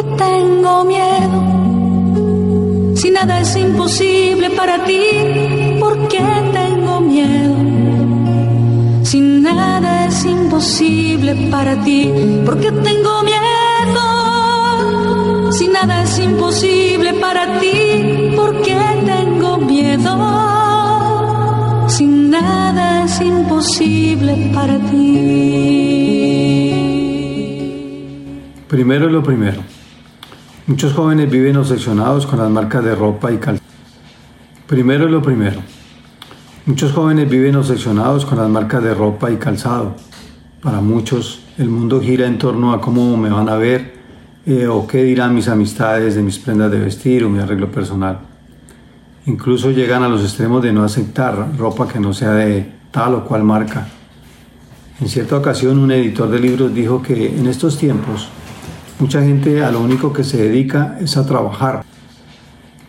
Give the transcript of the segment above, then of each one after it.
tengo miedo. Si nada es imposible para ti, porque tengo miedo. Si nada es imposible para ti, porque tengo miedo. Si nada es imposible para ti, porque tengo miedo. Si nada es imposible para ti. Primero lo primero. Muchos jóvenes viven obsesionados con las marcas de ropa y calzado. Primero lo primero. Muchos jóvenes viven obsesionados con las marcas de ropa y calzado. Para muchos, el mundo gira en torno a cómo me van a ver eh, o qué dirán mis amistades de mis prendas de vestir o mi arreglo personal. Incluso llegan a los extremos de no aceptar ropa que no sea de tal o cual marca. En cierta ocasión, un editor de libros dijo que en estos tiempos, Mucha gente a lo único que se dedica es a trabajar.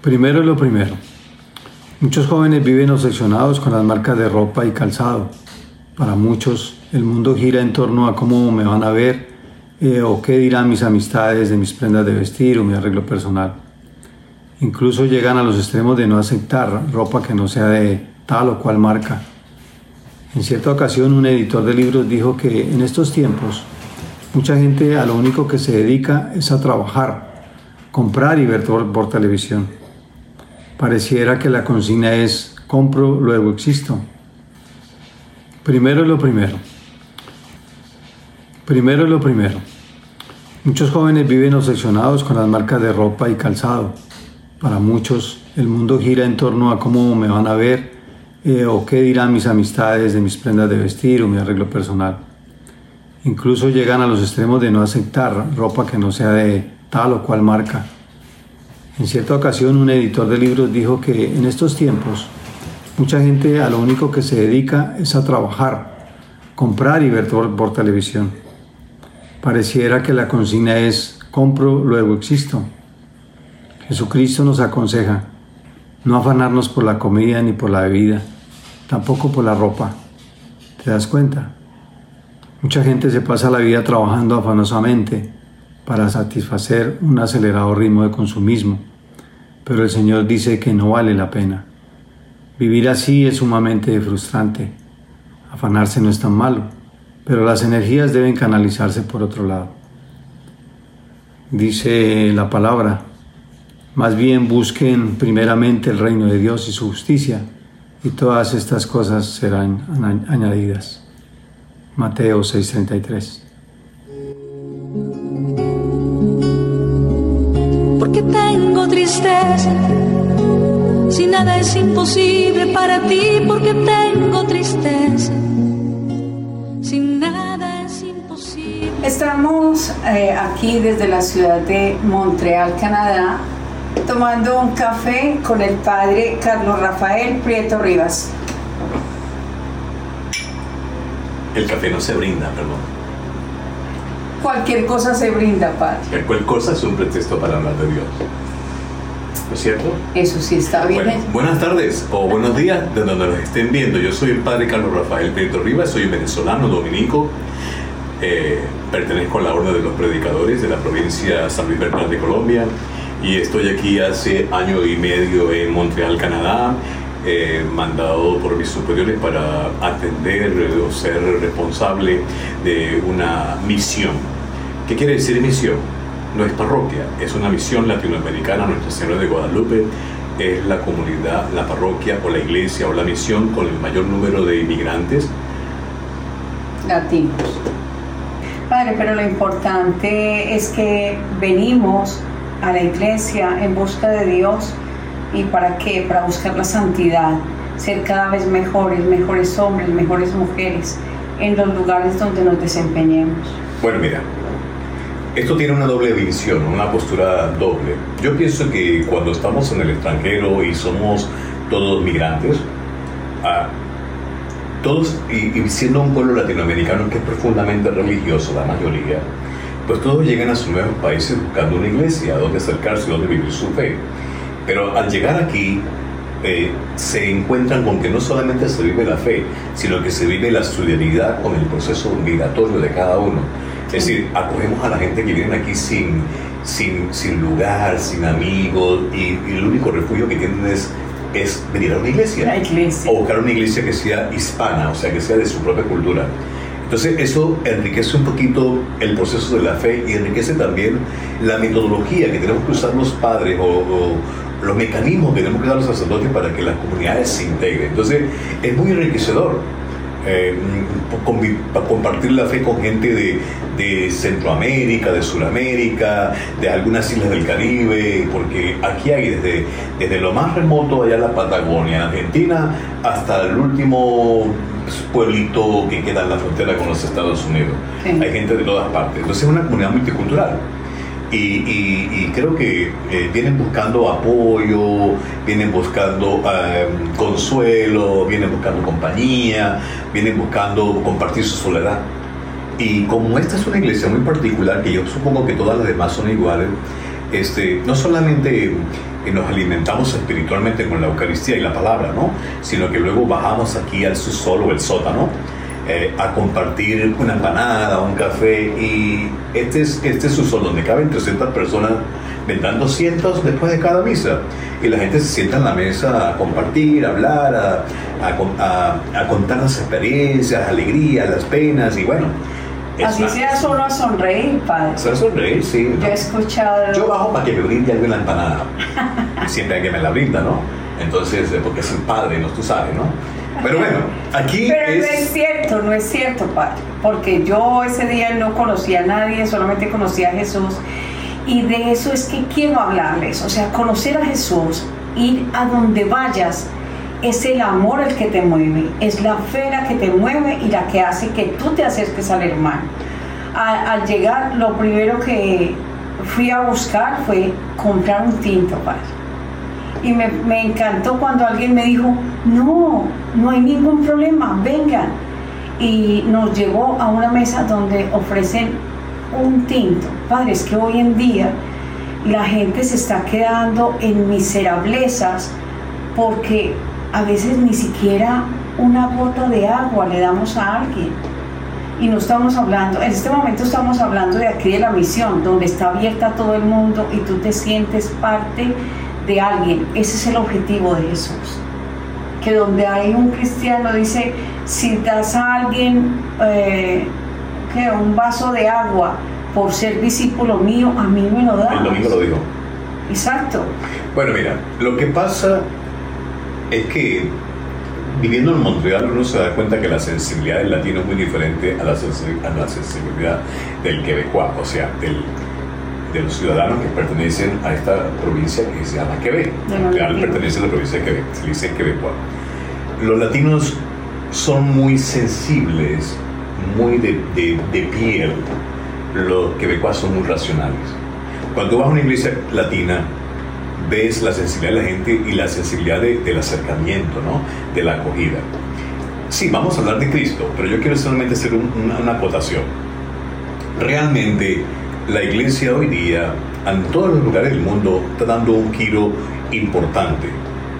Primero es lo primero. Muchos jóvenes viven obsesionados con las marcas de ropa y calzado. Para muchos el mundo gira en torno a cómo me van a ver eh, o qué dirán mis amistades de mis prendas de vestir o mi arreglo personal. Incluso llegan a los extremos de no aceptar ropa que no sea de tal o cual marca. En cierta ocasión un editor de libros dijo que en estos tiempos Mucha gente a lo único que se dedica es a trabajar, comprar y ver por, televisión. Pareciera que la consigna es compro, luego existo. Primero lo primero. Primero lo primero. Muchos jóvenes viven obsesionados con las marcas de ropa y calzado. Para muchos el mundo gira en torno a cómo me van a ver eh, o qué dirán mis amistades de mis prendas de vestir o mi arreglo personal. Incluso llegan a los extremos de no aceptar ropa que no sea de tal o cual marca. En cierta ocasión un editor de libros dijo que en estos tiempos mucha gente a lo único que se dedica es a trabajar, comprar y ver por, televisión. Pareciera que la consigna es compro, luego existo. Jesucristo nos aconseja no afanarnos por la comida ni por la bebida, tampoco por la ropa. ¿Te das cuenta? Mucha gente se pasa la vida trabajando afanosamente para satisfacer un acelerado ritmo de consumismo, pero el Señor dice que no vale la pena. Vivir así es sumamente frustrante. Afanarse no es tan malo, pero las energías deben canalizarse por otro lado. Dice la palabra, más bien busquen primeramente el reino de Dios y su justicia, y todas estas cosas serán añadidas. Mateo 6:33. Porque tengo tristeza, si nada es imposible para ti, porque tengo tristeza, si nada es imposible. Estamos eh, aquí desde la ciudad de Montreal, Canadá, tomando un café con el padre Carlos Rafael Prieto Rivas. El café no se brinda, perdón. Cualquier cosa se brinda, Padre. Cualquier cosa es un pretexto para hablar de Dios. ¿No es cierto? Eso sí está bien. buenas tardes o buenos días de donde nos estén viendo. Yo soy el Padre Carlos Rafael Pedro Rivas, soy venezolano, dominico. Eh, pertenezco a la Orden de los Predicadores de la provincia San Luis Bernal de Colombia y estoy aquí hace año y medio en Montreal, Canadá eh, mandado por mis superiores para atender o ser responsable de una misión. ¿Qué quiere decir misión? No es parroquia, es una misión latinoamericana, Nuestra Señora de Guadalupe es la comunidad, la parroquia o la iglesia o la misión con el mayor número de inmigrantes latinos. Padre, pero lo importante es que venimos a la iglesia en busca de Dios ¿Y para qué? Para buscar la santidad, ser cada vez mejores, mejores hombres, mejores mujeres en los lugares donde nos desempeñemos. Bueno, mira, esto tiene una doble visión, una postura doble. Yo pienso que cuando estamos en el extranjero y somos todos migrantes, ah, todos, y, siendo un pueblo latinoamericano que es profundamente religioso, la mayoría, pues todos llegan a sus nuevos países buscando una iglesia donde acercarse, donde vivir su fe. Pero al llegar aquí eh, se encuentran con que no solamente se vive la fe, sino que se vive la solidaridad con el proceso migratorio de cada uno. Es decir, acogemos a la gente que viene aquí sin sin, sin lugar, sin amigos, y, el único refugio que tienen es, es venir a una iglesia. La iglesia. O buscar una iglesia que sea hispana, o sea, que sea de su propia cultura. Entonces eso enriquece un poquito el proceso de la fe y enriquece también la metodología que tenemos que usar los padres o, los mecanismos que tenemos que usar los sacerdotes para que las comunidades se integren. Entonces es muy enriquecedor. Eh, compartir la fe con gente de, de, Centroamérica, de Sudamérica, de algunas islas del Caribe, porque aquí hay desde, desde lo más remoto allá en la Patagonia, Argentina, hasta el último pueblito que queda en la frontera con los Estados Unidos. Hay gente de todas partes. Entonces es una comunidad multicultural. Y, creo que eh, vienen buscando apoyo, vienen buscando eh, consuelo, vienen buscando compañía, vienen buscando compartir su soledad. Y como esta es una iglesia muy particular, que yo supongo que todas las demás son iguales, este, no solamente nos alimentamos espiritualmente con la Eucaristía y la palabra, ¿no? Sino que luego bajamos aquí al subsol o el sótano eh, a compartir una empanada, un café y este es, este es subsol donde caben 300 personas, vendrán 200 después de cada misa y la gente se sienta en la mesa a compartir, a hablar, a, a contar las experiencias, las alegrías, las penas y bueno, Así sea solo a sonreír, padre. Solo a sonreír, sí. Yo he escuchado. Yo bajo para que me brinde algo en la empanada. Siempre hay que me la brinda, ¿no? Entonces, eh, porque es el padre, ¿no? Tú sabes, ¿no? Pero bueno, aquí. Pero no es cierto, no es cierto, padre. Porque yo ese día no conocía a nadie, solamente conocía a Jesús. Y de eso es que quiero hablarles. O sea, conocer a Jesús, ir a donde vayas es el amor el que te mueve, es la fe la que te mueve y la que hace que tú te acerques al hermano. Al, llegar, lo primero que fui a buscar fue comprar un tinto, padre. Y me, encantó cuando alguien me dijo, no, no hay ningún problema, vengan. Y nos llevó a una mesa donde ofrecen un tinto. Padre, es que hoy en día la gente se está quedando en miserablezas porque a veces ni siquiera una gota de agua le damos a alguien. Y no estamos hablando, en este momento estamos hablando de aquí de la misión, donde está abierta a todo el mundo y tú te sientes parte de alguien. Ese es el objetivo de Jesús. Que donde hay un cristiano dice, si das a alguien eh, un vaso de agua por ser discípulo mío, a mí me lo da. El domingo lo dijo. Exacto. Bueno, mira, lo que pasa es que viviendo en Montreal uno se da cuenta que la sensibilidad del latino es muy diferente a la, sensibilidad del quebecois, o sea, del, de los ciudadanos que pertenecen a esta provincia que se llama Quebec. Montreal pertenece a la provincia de Quebec, se dice quebecois. Los latinos son muy sensibles, muy de, de, de piel. Los quebecois son muy racionales. Cuando vas a una iglesia latina, ves la sensibilidad de la gente y la sensibilidad del acercamiento, ¿no? de la acogida. Sí, vamos a hablar de Cristo, pero yo quiero solamente hacer una, una acotación. Realmente la iglesia hoy día, en todos los lugares del mundo, está dando un giro importante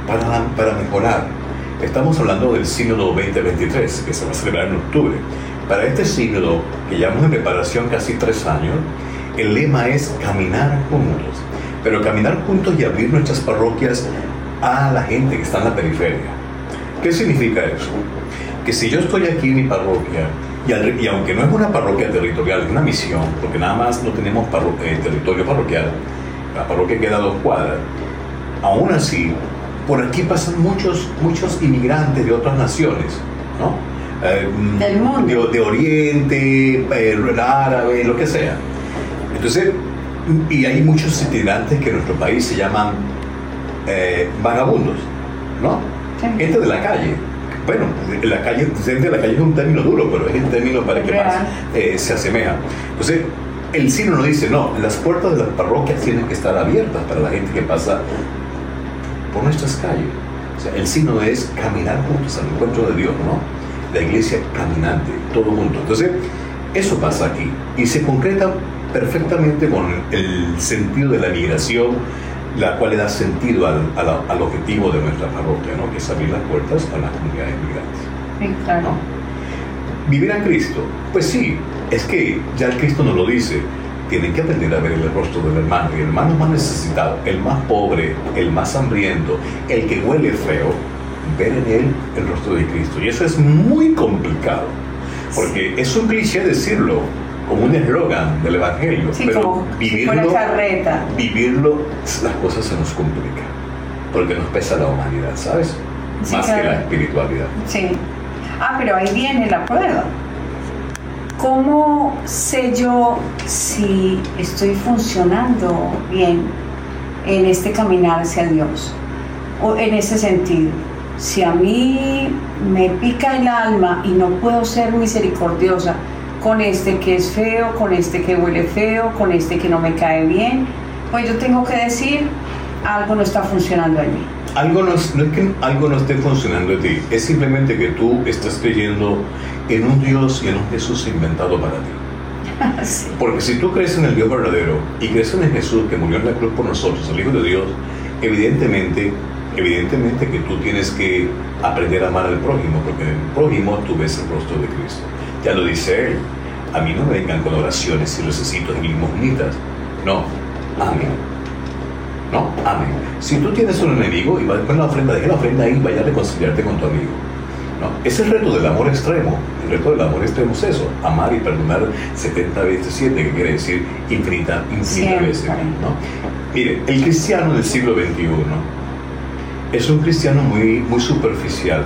para, para mejorar. Estamos hablando del Sínodo 2023, que se va a celebrar en octubre. Para este sínodo, que llevamos en preparación casi tres años, el lema es caminar juntos pero caminar juntos y abrir nuestras parroquias a la gente que está en la periferia. ¿Qué significa eso? Que si yo estoy aquí en mi parroquia, y, aunque no es una parroquia territorial, es una misión, porque nada más no tenemos eh, territorio parroquial, la parroquia queda a dos cuadras, aún así, por aquí pasan muchos, muchos inmigrantes de otras naciones, ¿no? Eh, Del mundo. De, Oriente, eh, árabe, lo que sea. Entonces, y hay muchos itinerantes que en nuestro país se llaman eh, vagabundos, ¿no? Gente de la calle. Bueno, la calle, de la calle es un término duro, pero es el término para que más eh, se asemeja. Entonces, el signo nos dice, no, las puertas de las parroquias tienen que estar abiertas para la gente que pasa por nuestras calles. O sea, el signo es caminar juntos al encuentro de Dios, ¿no? La iglesia caminante, todo mundo. Entonces, eso pasa aquí. Y se concreta perfectamente con el sentido de la migración, la cual le da sentido al, al, objetivo de nuestra parroquia, ¿no? que es abrir las puertas a las comunidades migrantes. claro. ¿Vivir a Cristo? Pues sí, es que ya el Cristo nos lo dice. tienen que aprender a ver el rostro del hermano. Y el hermano más necesitado, el más pobre, el más hambriento, el que huele feo, ver en él el rostro de Cristo. Y eso es muy complicado, porque es un cliché decirlo, como un eslogan del Evangelio, pero vivirlo, vivirlo, las cosas se nos complican, porque nos pesa la humanidad, ¿sabes? Más que la espiritualidad. Sí. Ah, pero ahí viene la prueba. ¿Cómo sé yo si estoy funcionando bien en este caminar hacia Dios? O en ese sentido, si a mí me pica el alma y no puedo ser misericordiosa con este que es feo, con este que huele feo, con este que no me cae bien, pues yo tengo que decir, algo no está funcionando en mí. Algo no, es, no es que algo no esté funcionando en ti, es simplemente que tú estás creyendo en un Dios y en un Jesús inventado para ti. Porque si tú crees en el Dios verdadero y crees en el Jesús que murió en la cruz por nosotros, el Hijo de Dios, evidentemente, evidentemente que tú tienes que aprender a amar al prójimo, porque en el prójimo tú ves el rostro de Cristo. Ya lo dice él. A mí no me vengan con oraciones y recesitos y limosnitas. No, amén. No, amén. Si tú tienes un enemigo y vas con la ofrenda, deja la ofrenda ahí y vaya a reconciliarte con tu amigo. ¿no? Es el reto del amor extremo. El reto del amor extremo es eso, amar y perdonar 70 veces 7, que quiere decir infinita, infinita veces. ¿no? Mire, el cristiano del siglo XXI es un cristiano muy, muy superficial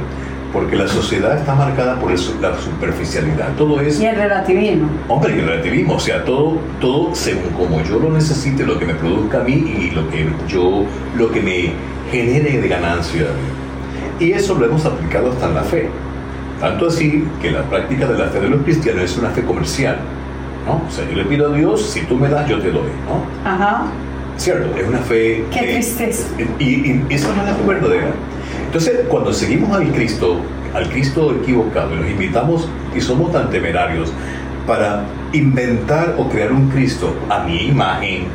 porque la sociedad está marcada por la superficialidad. Todo es... Y el relativismo. Hombre, y el relativismo, o sea, todo, todo según como yo lo necesite, lo que me produzca a mí y lo que yo, lo que me genere de ganancia. Y eso lo hemos aplicado hasta en la fe. Tanto así que la práctica de la fe de los cristianos es una fe comercial. ¿no? O sea, yo le pido a Dios, si tú me das, yo te doy. ¿no? Ajá. Cierto, es una fe... Qué tristeza. Y, y, eso no es la fe verdadera. Entonces, cuando seguimos al Cristo, al Cristo equivocado, y nos invitamos y somos tan temerarios para inventar o crear un Cristo a mi imagen,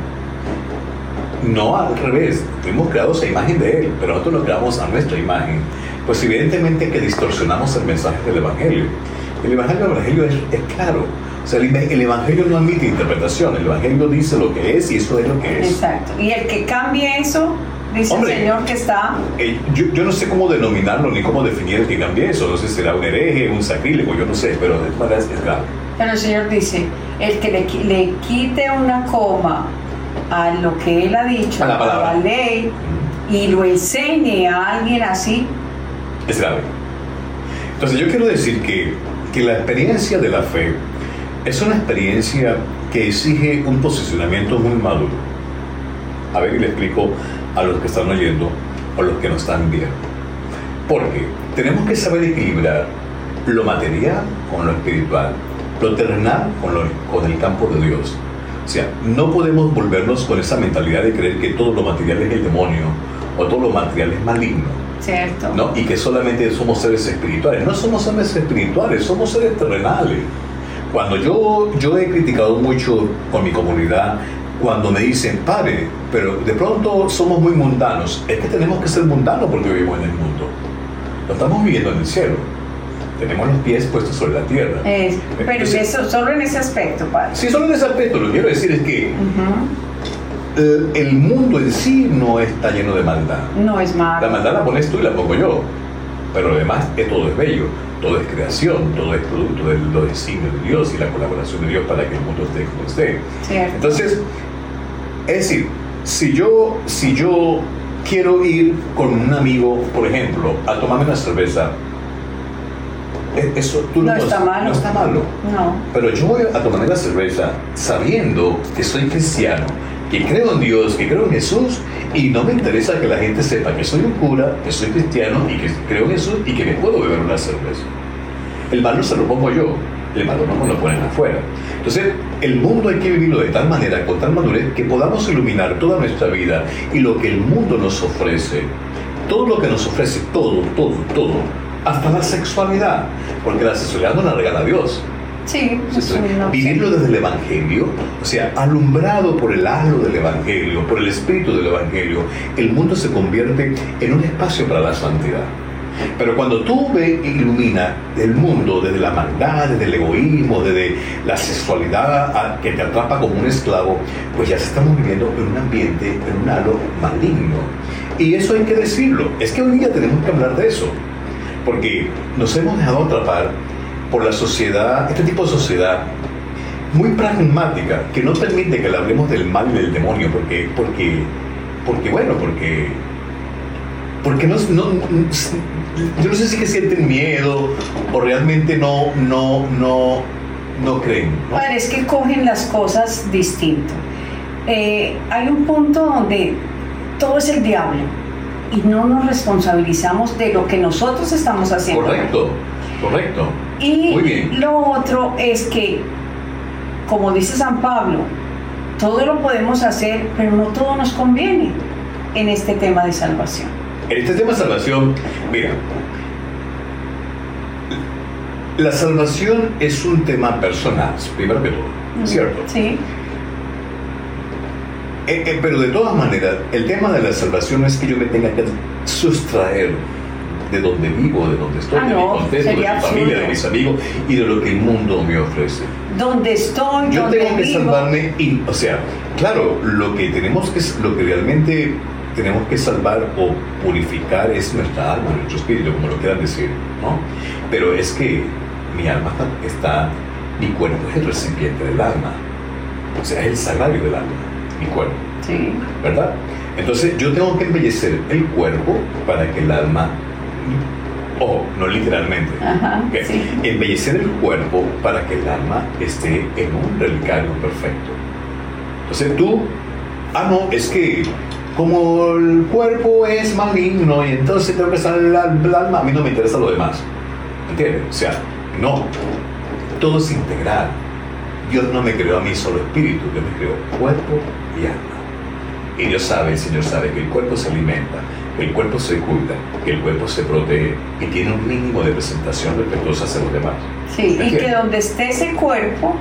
no al revés, fuimos creados a imagen de Él, pero nosotros lo creamos a nuestra imagen, pues evidentemente que distorsionamos el mensaje del Evangelio. El Evangelio, el Evangelio es, claro, o sea, el, el, Evangelio no admite interpretación, el Evangelio dice lo que es y eso es lo que es. Exacto. Y el que cambie eso Dice el Señor que está. Eh, yo, yo, no sé cómo denominarlo ni cómo definir el que cambie eso. No sé si será un hereje, un sacrílego, yo no sé, pero de todas es grave. Pero el Señor dice: el que le, le, quite una coma a lo que Él ha dicho, a la, palabra. a la ley, y lo enseñe a alguien así, es grave. Entonces, yo quiero decir que, que la experiencia de la fe es una experiencia que exige un posicionamiento muy maduro. A ver, le explico a los que están oyendo o los que nos están viendo. Porque tenemos que saber equilibrar lo material con lo espiritual, lo terrenal con, lo, con el campo de Dios. O sea, no podemos volvernos con esa mentalidad de creer que todo lo material es el demonio o todo lo material es maligno. Cierto. ¿no? Y que solamente somos seres espirituales. No somos seres espirituales, somos seres terrenales. Cuando yo, yo he criticado mucho con mi comunidad cuando me dicen, padre, pero de pronto somos muy mundanos. Es que tenemos que ser mundanos porque vivimos en el mundo. No estamos viviendo en el cielo. Tenemos los pies puestos sobre la tierra. pero eso, solo en ese aspecto, padre. Sí, solo en ese aspecto. Lo que quiero decir es que eh, el mundo en sí no está lleno de maldad. No es malo. La maldad la pones tú y la pongo yo. Pero lo demás es todo es bello todo es creación, todo es producto de los designios de Dios y la colaboración de Dios para que el mundo esté como esté. Entonces, es decir, si yo, si yo quiero ir con un amigo, por ejemplo, a tomarme una cerveza, e, eso tú no, está malo. No está malo. No. Pero yo voy a tomarme la cerveza sabiendo que soy cristiano, que creo en Dios, que creo en Jesús, y no me interesa que la gente sepa que soy un cura, que soy cristiano y que creo en Jesús y que me puedo beber una cerveza. El malo se lo pongo yo, el malo no me lo ponen afuera. Entonces, el mundo hay que vivirlo de tal manera, con tal madurez, que podamos iluminar toda nuestra vida y lo que el mundo nos ofrece, todo lo que nos ofrece, todo, todo, todo, hasta la sexualidad, porque la sexualidad no la regala Dios. Sí, vivirlo desde el Evangelio, o sea, alumbrado por el halo del Evangelio, por el espíritu del Evangelio, el mundo se convierte en un espacio para la santidad. Pero cuando tú ves e ilumina el mundo desde la maldad, desde el egoísmo, desde la sexualidad que te atrapa como un esclavo, pues ya estamos viviendo en un ambiente, en un halo maligno. Y eso hay que decirlo. Es que hoy día tenemos que hablar de eso. Porque nos hemos dejado atrapar por la sociedad, este tipo de sociedad muy pragmática, que no permite que le hablemos del mal y del demonio, porque, porque, porque bueno, porque, porque no, no, yo no sé si que sienten miedo o realmente no, no, no, no creen. Padre, es que cogen las cosas distinto. Eh, hay un punto donde todo es el diablo y no nos responsabilizamos de lo que nosotros estamos haciendo. Correcto, correcto. Y lo otro es que, como dice San Pablo, todo lo podemos hacer, pero no todo nos conviene en este tema de salvación. En este tema de salvación, mira, la salvación es un tema personal, primero que todo, ¿cierto? Sí. Eh, eh, pero de todas maneras, el tema de la salvación no es que yo me tenga que sustraer de donde vivo, de donde estoy, ah, de mi contexto, de mi familia, de mis amigos y de lo que el mundo me ofrece. Donde estoy, yo donde tengo que salvarme y, o sea, claro, lo que tenemos que, lo que realmente tenemos que salvar o purificar es nuestra alma, nuestro espíritu, como lo quieran decir, ¿no? Pero es que mi alma está, mi cuerpo es el recipiente del alma, o sea, es el salario del alma, mi cuerpo, sí. ¿verdad? Entonces yo tengo que embellecer el cuerpo para que el alma ojo, no literalmente, embellecer el cuerpo para que el alma esté en un relicario perfecto. Entonces tú, ah, no, es que como el cuerpo es maligno y entonces tengo que salir el alma, a mí no me interesa lo demás. ¿Entiendes? O sea, no, todo es integral. Dios no me creó a mí solo espíritu, Dios me creó cuerpo y alma. Y Dios sabe, el Señor sabe que el cuerpo se alimenta, que el cuerpo se cuida, que el cuerpo se protege y tiene un mínimo de presentación respetuosa hacia los demás. Sí, y que donde esté ese cuerpo,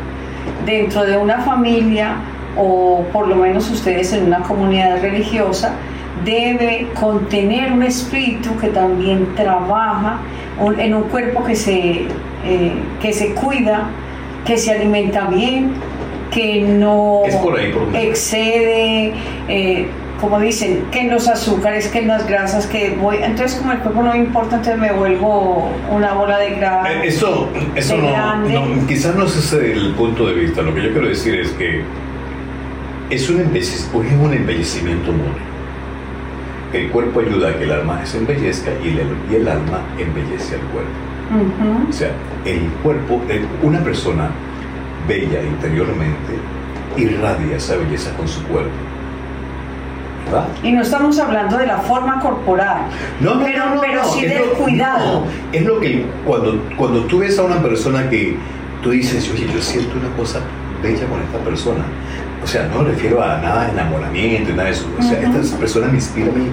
dentro de una familia o por lo menos ustedes en una comunidad religiosa, debe contener un espíritu que también trabaja en un cuerpo que se, eh, que se cuida, que se alimenta bien, que no excede, eh, como dicen, que en los azúcares, que en las grasas, que voy, entonces como el cuerpo no me importa, entonces me vuelvo una bola de grasa. Eh, eso, eso no, quizás no es ese el punto de vista, lo que yo quiero decir es que es un, un embellecimiento mutuo. El cuerpo ayuda a que el alma se embellezca y el, y el alma embellece al cuerpo. O sea, el cuerpo, una persona bella interiormente, irradia esa belleza con su cuerpo. ¿verdad? Y no estamos hablando de la forma corporal, no, no, pero, no, pero sí del cuidado. es lo que cuando, cuando tú ves a una persona que tú dices, oye, yo siento una cosa bella con esta persona. O sea, no me refiero a nada de enamoramiento nada de eso. O sea, esta persona me inspira a mí.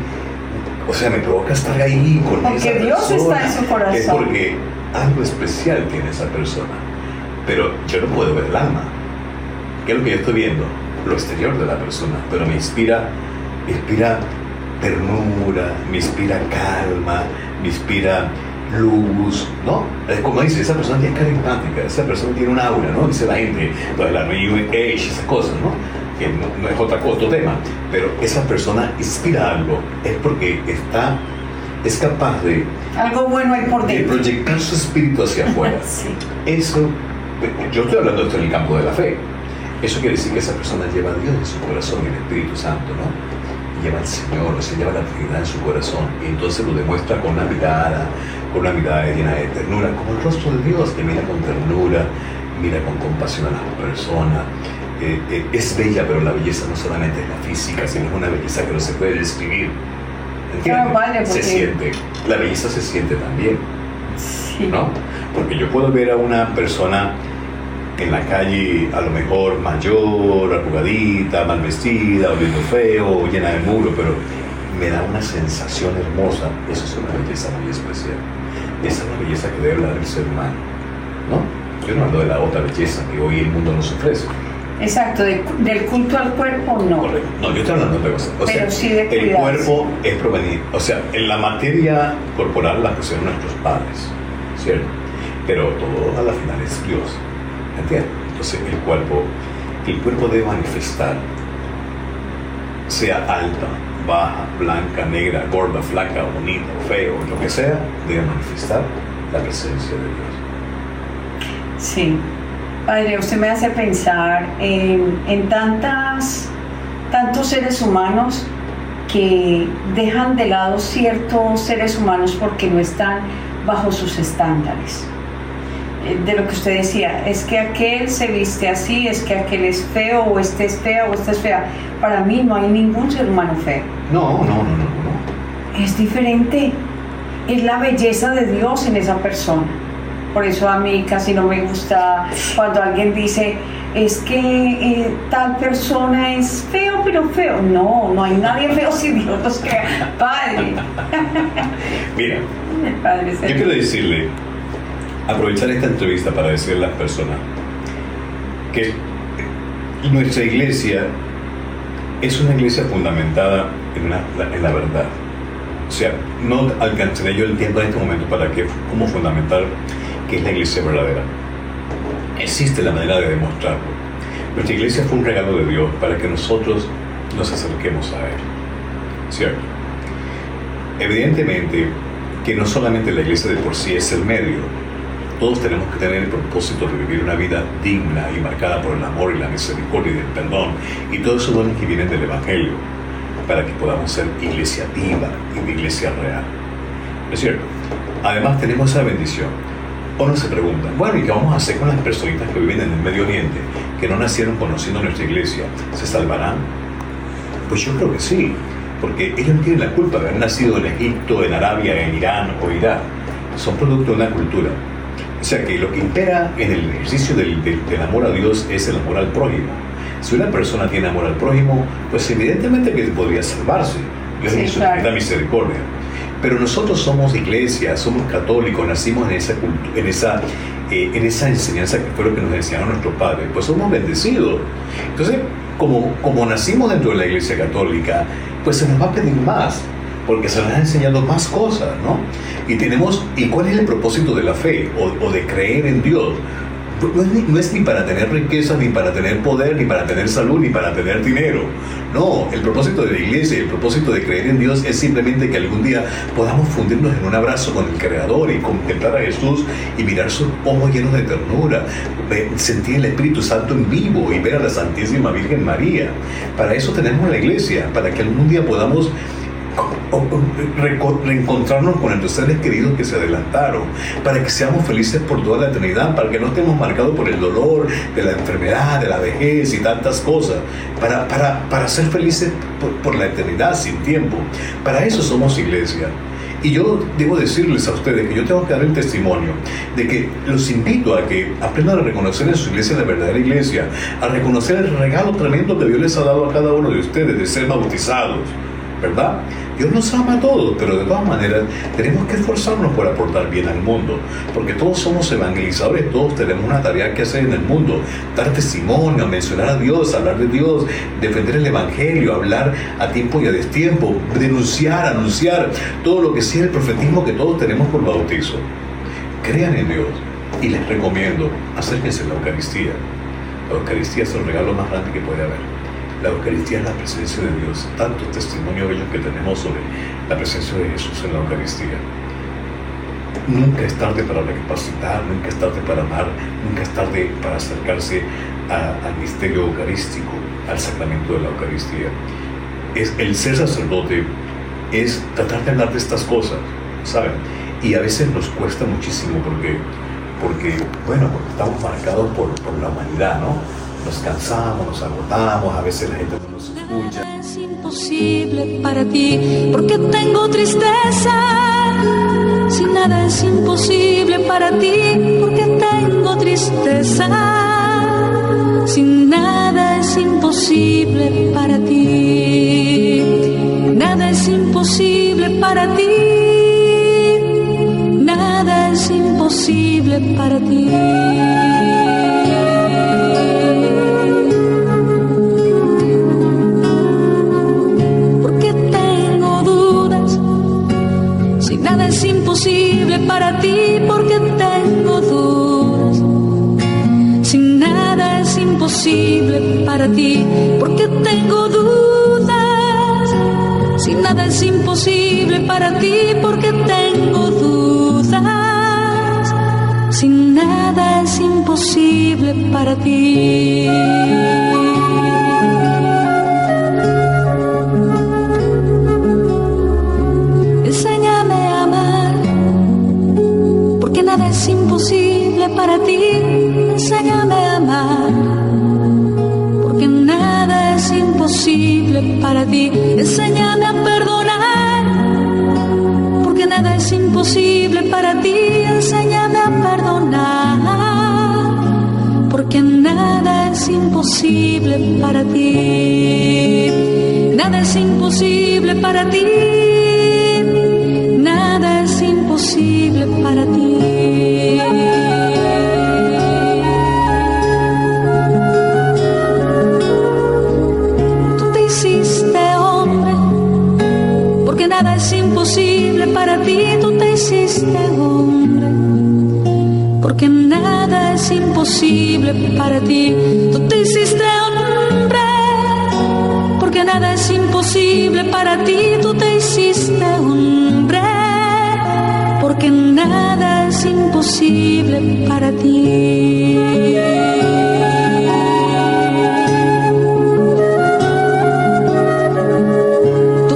O sea, me provoca estar ahí con porque esa Dios persona. está en su corazón. Es porque algo especial tiene esa persona pero yo no puedo ver el alma. ¿Qué es lo que yo estoy viendo? Lo exterior de la persona, pero me inspira, me inspira ternura, me inspira calma, me inspira luz, ¿no? Como dice, esa persona tiene carismática, esa persona tiene un aura, ¿no? Dice la gente, toda la New Age, esas cosas, ¿no? Que no, es otra cosa, otro tema, pero esa persona inspira algo, es porque está, es capaz de... Algo bueno hay por dentro. De proyectar su espíritu hacia afuera. sí. Eso yo estoy hablando de esto en el campo de la fe. Eso quiere decir que esa persona lleva a Dios en su corazón, el Espíritu Santo, ¿no? Lleva al Señor, o sea, lleva la Trinidad en su corazón. Y entonces lo demuestra con una mirada, con una mirada llena de ternura, como el rostro de Dios, que mira con ternura, mira con compasión a la persona. Eh, eh, es bella, pero la belleza no solamente es la física, sino es una belleza que no se puede describir. ¿Entiendes? Se siente. La belleza se siente también. Sí. ¿No? Porque yo puedo ver a una persona en la calle a lo mejor mayor, arrugadita, mal vestida, oliendo feo, llena de muro, pero me da una sensación hermosa. Eso es una belleza muy especial. Esa es la belleza que debe hablar el ser humano. ¿no? Yo no hablo de la otra belleza que hoy el mundo nos ofrece. Exacto, de- del culto al cuerpo no. Correcto. No, yo estoy hablando de otra cosa. O Pero sea, sí de el cuerpo es proveniente. O sea, en la materia corporal la pusieron nuestros padres, ¿cierto? Pero todo a la final es Dios. ¿Entiendes? Entonces, el cuerpo, el cuerpo debe manifestar, sea alta, baja, blanca, negra, gorda, flaca, bonita, feo, lo que sea, debe manifestar la presencia de Dios. Sí. Padre, usted me hace pensar en, en tantas, tantos seres humanos que dejan de lado ciertos seres humanos porque no están bajo sus estándares. Eh, De lo que usted decía, es que aquel se viste así, es que aquel es feo, o este es feo, o esta es fea. Para mí no hay ningún ser humano feo. No, no, no, no, no. es diferente. Es la belleza de Dios en esa persona. Por eso a mí casi no me gusta cuando alguien dice, es que eh, tal persona es feo, pero feo. No, no hay nadie feo si Dios nos crea. Padre. Mira, Padre Yo quiero decirle, aprovechar esta entrevista para decirle a las personas que nuestra iglesia es una iglesia fundamentada en, la- en la verdad. O sea, no alcanzaré yo el tiempo en este momento para que, cómo fundamentar que es la iglesia verdadera. Existe la manera de demostrarlo. Nuestra iglesia fue un regalo de Dios para que nosotros nos acerquemos a Él. ¿Cierto? Evidentemente que no solamente la iglesia de por sí es el medio, todos tenemos que tener el propósito de vivir una vida digna y marcada por el amor y la misericordia y el perdón y todos esos dones que vienen del Evangelio para que podamos ser iglesia viva y una iglesia real. ¿Es cierto? Además tenemos esa bendición. O no se preguntan, bueno, ¿y qué vamos a hacer con las personitas que viven en el Medio Oriente, que no nacieron conociendo nuestra iglesia? ¿Se salvarán? Pues yo creo que sí, porque ellos no tienen la culpa de haber nacido en Egipto, en Arabia, en Irán o Irak. Son producto de una cultura. O sea que lo que impera en el ejercicio del, del- del amor a Dios es el amor al prójimo. Si una persona tiene amor al prójimo, pues evidentemente que podría salvarse. Dios Sí, claro. infinita misericordia. Pero nosotros somos iglesia, somos católicos, nacimos en esa, en esa, eh, en esa enseñanza que fue lo que nos enseñaron nuestros padres, pues somos bendecidos. Entonces, como, como nacimos dentro de la iglesia católica, pues se nos va a pedir más, porque se nos han enseñado más cosas, ¿no? Y tenemos, ¿y cuál es el propósito de la fe o, o de creer en Dios? No es, ni, no es ni para tener riqueza, ni para tener poder, ni para tener salud, ni para tener dinero. No, el propósito de la iglesia, el propósito de creer en Dios es simplemente que algún día podamos fundirnos en un abrazo con el Creador y contemplar a Jesús y mirar sus ojos llenos de ternura, sentir el Espíritu Santo en vivo y ver a la Santísima Virgen María. Para eso tenemos la iglesia, para que algún día podamos reencontrarnos con nuestros seres queridos que se adelantaron, para que seamos felices por toda la eternidad, para que no estemos marcados por el dolor de la enfermedad, de la vejez y tantas cosas, para, para, para ser felices por, por la eternidad sin tiempo. Para eso somos iglesia. Y yo debo decirles a ustedes que yo tengo que dar el testimonio de que los invito a que aprendan a reconocer en su iglesia la verdadera iglesia, a reconocer el regalo tremendo que Dios les ha dado a cada uno de ustedes de ser bautizados. ¿verdad? Dios nos ama a todos, pero de todas maneras tenemos que esforzarnos por aportar bien al mundo, porque todos somos evangelizadores, todos tenemos una tarea que hacer en el mundo, dar testimonio, mencionar a Dios, hablar de Dios, defender el Evangelio, hablar a tiempo y a destiempo, denunciar, anunciar todo lo que sea el profetismo que todos tenemos por bautizo. Crean en Dios y les recomiendo, acérquense a la Eucaristía. La Eucaristía es el regalo más grande que puede haber. La Eucaristía es la presencia de Dios, tantos testimonios bellos que tenemos sobre la presencia de Jesús en la Eucaristía. Nunca es tarde para recapacitar, nunca es tarde para amar, nunca es tarde para acercarse al misterio eucarístico, al sacramento de la Eucaristía. Es, el ser sacerdote es tratar de hablar de estas cosas, ¿saben? Y a veces nos cuesta muchísimo porque, porque bueno, porque estamos marcados por la humanidad, ¿no? Nos cansamos, nos agotamos, a veces la gente no nos escucha. Es imposible para ti, porque tengo tristeza. Si nada es imposible para ti, porque tengo tristeza. Si nada es imposible para ti, nada es imposible para ti. Nada es imposible para ti. Nada es imposible para ti porque tengo dudas. Si nada es imposible para ti. Porque nada es imposible para ti. Tú te hiciste hombre porque nada es imposible para ti, tú te hiciste hombre, porque nada es imposible para ti. Tú